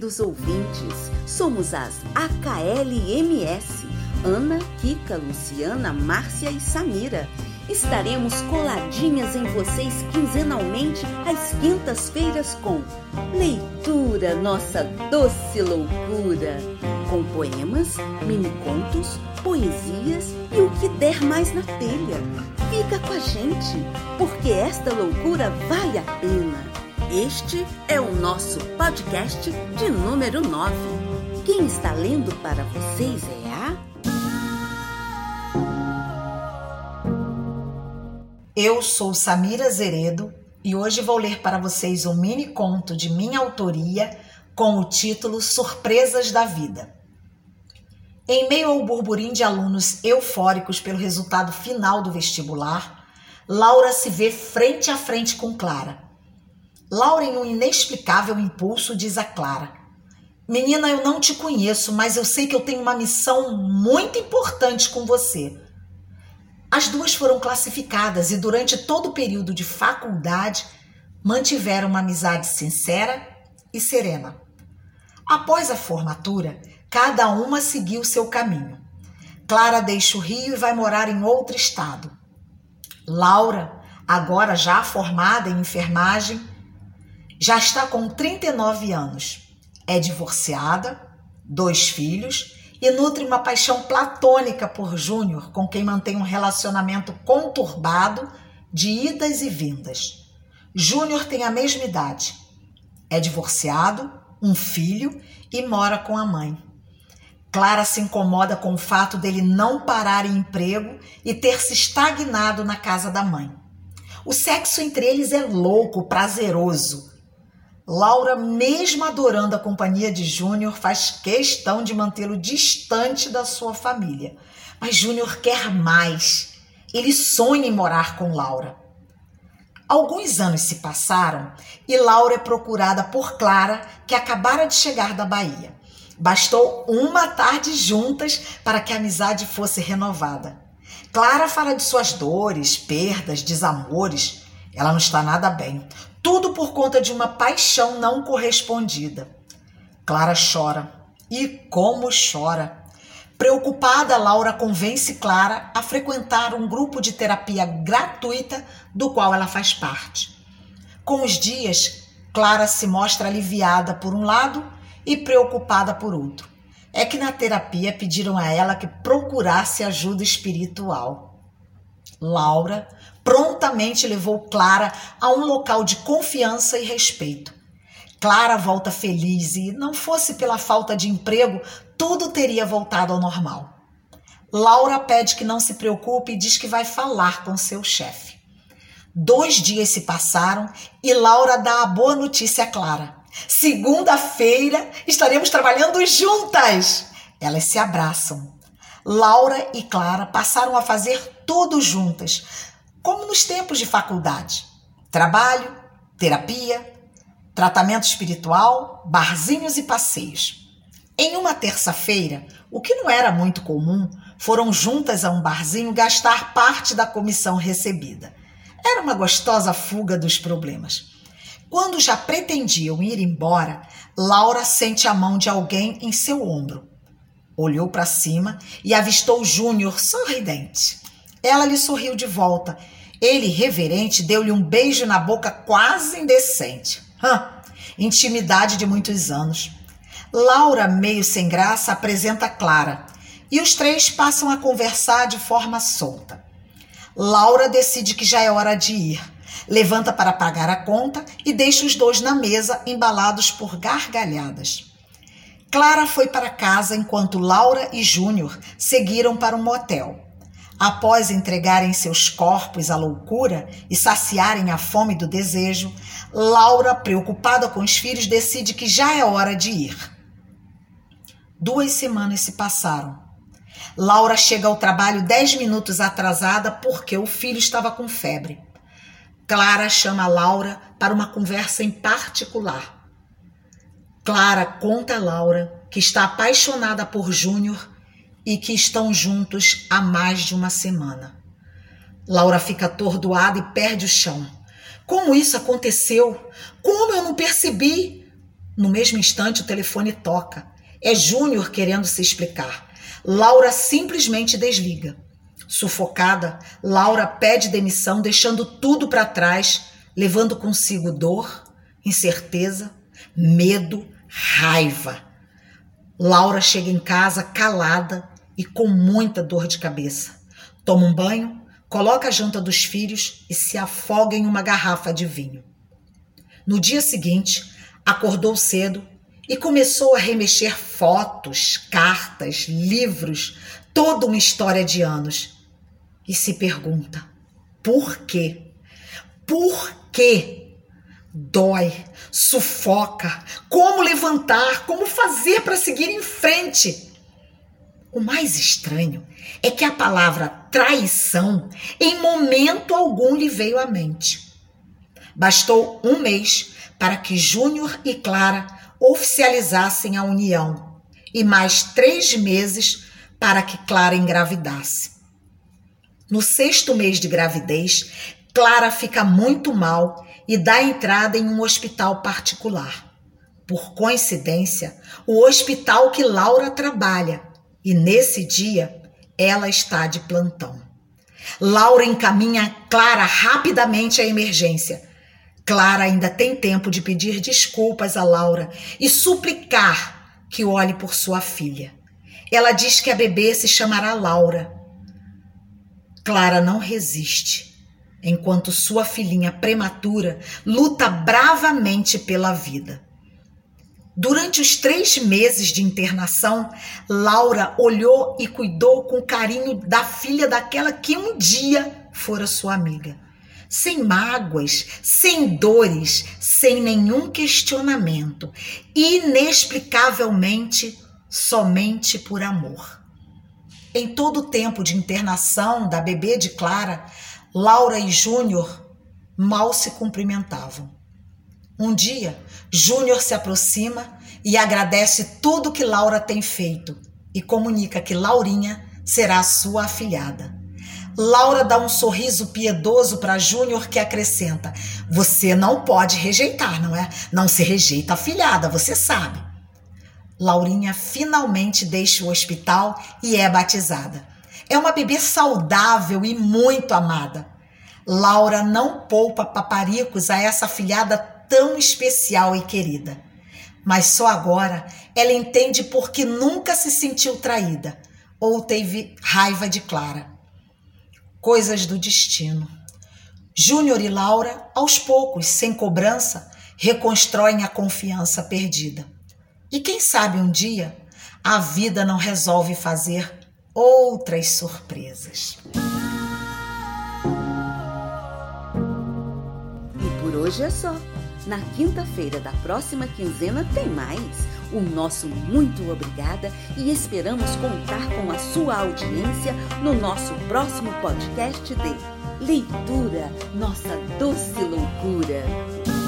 queridos ouvintes. Somos as AKLMS. Ana, Kika, Luciana, Márcia e Samira. Estaremos coladinhas em vocês quinzenalmente às quintas-feiras com Leitura Nossa Doce Loucura. Com poemas, mini-contos, poesias e o que der mais na telha. Fica com a gente, porque esta loucura vale a pena. Este é o nosso podcast de número 9. Quem está lendo para vocês é a. Eu sou Samira Zeredo e hoje vou ler para vocês um mini conto de minha autoria com o título Surpresas da Vida. Em meio ao burburinho de alunos eufóricos pelo resultado final do vestibular, Laura se vê frente a frente com Clara Laura, em um inexplicável impulso, diz a Clara: Menina, eu não te conheço, mas eu sei que eu tenho uma missão muito importante com você. As duas foram classificadas e, durante todo o período de faculdade, mantiveram uma amizade sincera e serena. Após a formatura, cada uma seguiu seu caminho. Clara deixa o Rio e vai morar em outro estado. Laura, agora já formada em enfermagem, já está com 39 anos. É divorciada, dois filhos e nutre uma paixão platônica por Júnior, com quem mantém um relacionamento conturbado de idas e vindas. Júnior tem a mesma idade. É divorciado, um filho e mora com a mãe. Clara se incomoda com o fato dele não parar em emprego e ter se estagnado na casa da mãe. O sexo entre eles é louco, prazeroso, Laura, mesmo adorando a companhia de Júnior, faz questão de mantê-lo distante da sua família. Mas Júnior quer mais. Ele sonha em morar com Laura. Alguns anos se passaram e Laura é procurada por Clara, que acabara de chegar da Bahia. Bastou uma tarde juntas para que a amizade fosse renovada. Clara fala de suas dores, perdas, desamores. Ela não está nada bem. Tudo por conta de uma paixão não correspondida. Clara chora. E como chora! Preocupada, Laura convence Clara a frequentar um grupo de terapia gratuita do qual ela faz parte. Com os dias, Clara se mostra aliviada por um lado e preocupada por outro. É que na terapia pediram a ela que procurasse ajuda espiritual. Laura prontamente levou Clara a um local de confiança e respeito. Clara volta feliz e, não fosse pela falta de emprego, tudo teria voltado ao normal. Laura pede que não se preocupe e diz que vai falar com seu chefe. Dois dias se passaram e Laura dá a boa notícia a Clara. Segunda-feira estaremos trabalhando juntas. Elas se abraçam. Laura e Clara passaram a fazer tudo juntas, como nos tempos de faculdade. Trabalho, terapia, tratamento espiritual, barzinhos e passeios. Em uma terça-feira, o que não era muito comum, foram juntas a um barzinho gastar parte da comissão recebida. Era uma gostosa fuga dos problemas. Quando já pretendiam ir embora, Laura sente a mão de alguém em seu ombro. Olhou para cima e avistou Júnior sorridente. Ela lhe sorriu de volta. Ele, reverente, deu-lhe um beijo na boca quase indecente. Hã, intimidade de muitos anos. Laura, meio sem graça, apresenta Clara e os três passam a conversar de forma solta. Laura decide que já é hora de ir. Levanta para pagar a conta e deixa os dois na mesa, embalados por gargalhadas. Clara foi para casa enquanto Laura e Júnior seguiram para um motel. Após entregarem seus corpos à loucura e saciarem a fome do desejo, Laura, preocupada com os filhos, decide que já é hora de ir. Duas semanas se passaram. Laura chega ao trabalho dez minutos atrasada porque o filho estava com febre. Clara chama Laura para uma conversa em particular. Clara conta a Laura que está apaixonada por Júnior e que estão juntos há mais de uma semana. Laura fica atordoada e perde o chão. Como isso aconteceu? Como eu não percebi? No mesmo instante, o telefone toca. É Júnior querendo se explicar. Laura simplesmente desliga. Sufocada, Laura pede demissão, deixando tudo para trás, levando consigo dor, incerteza, medo, raiva. Laura chega em casa calada e com muita dor de cabeça. Toma um banho, coloca a janta dos filhos e se afoga em uma garrafa de vinho. No dia seguinte, acordou cedo e começou a remexer fotos, cartas, livros, toda uma história de anos. E se pergunta: por quê? Por quê? Dói, sufoca. Como levantar? Como fazer para seguir em frente? O mais estranho é que a palavra traição em momento algum lhe veio à mente. Bastou um mês para que Júnior e Clara oficializassem a união e mais três meses para que Clara engravidasse. No sexto mês de gravidez, Clara fica muito mal e dá entrada em um hospital particular. Por coincidência, o hospital que Laura trabalha, e nesse dia ela está de plantão. Laura encaminha Clara rapidamente à emergência Clara ainda tem tempo de pedir desculpas a Laura e suplicar que olhe por sua filha. Ela diz que a bebê se chamará Laura. Clara não resiste, enquanto sua filhinha prematura luta bravamente pela vida. Durante os três meses de internação, Laura olhou e cuidou com carinho da filha daquela que um dia fora sua amiga sem mágoas, sem dores, sem nenhum questionamento, inexplicavelmente somente por amor. Em todo o tempo de internação da bebê de Clara, Laura e Júnior mal se cumprimentavam. Um dia, Júnior se aproxima e agradece tudo que Laura tem feito e comunica que Laurinha será sua afilhada. Laura dá um sorriso piedoso para Júnior que acrescenta: Você não pode rejeitar, não é? Não se rejeita a filhada, você sabe. Laurinha finalmente deixa o hospital e é batizada. É uma bebê saudável e muito amada. Laura não poupa paparicos a essa filhada tão especial e querida. Mas só agora ela entende por que nunca se sentiu traída ou teve raiva de Clara coisas do destino. Júnior e Laura, aos poucos, sem cobrança, reconstroem a confiança perdida. E quem sabe um dia a vida não resolve fazer outras surpresas. E por hoje é só. Na quinta-feira da próxima quinzena tem mais. O nosso muito obrigada e esperamos contar com a sua audiência no nosso próximo podcast de Leitura, nossa doce loucura.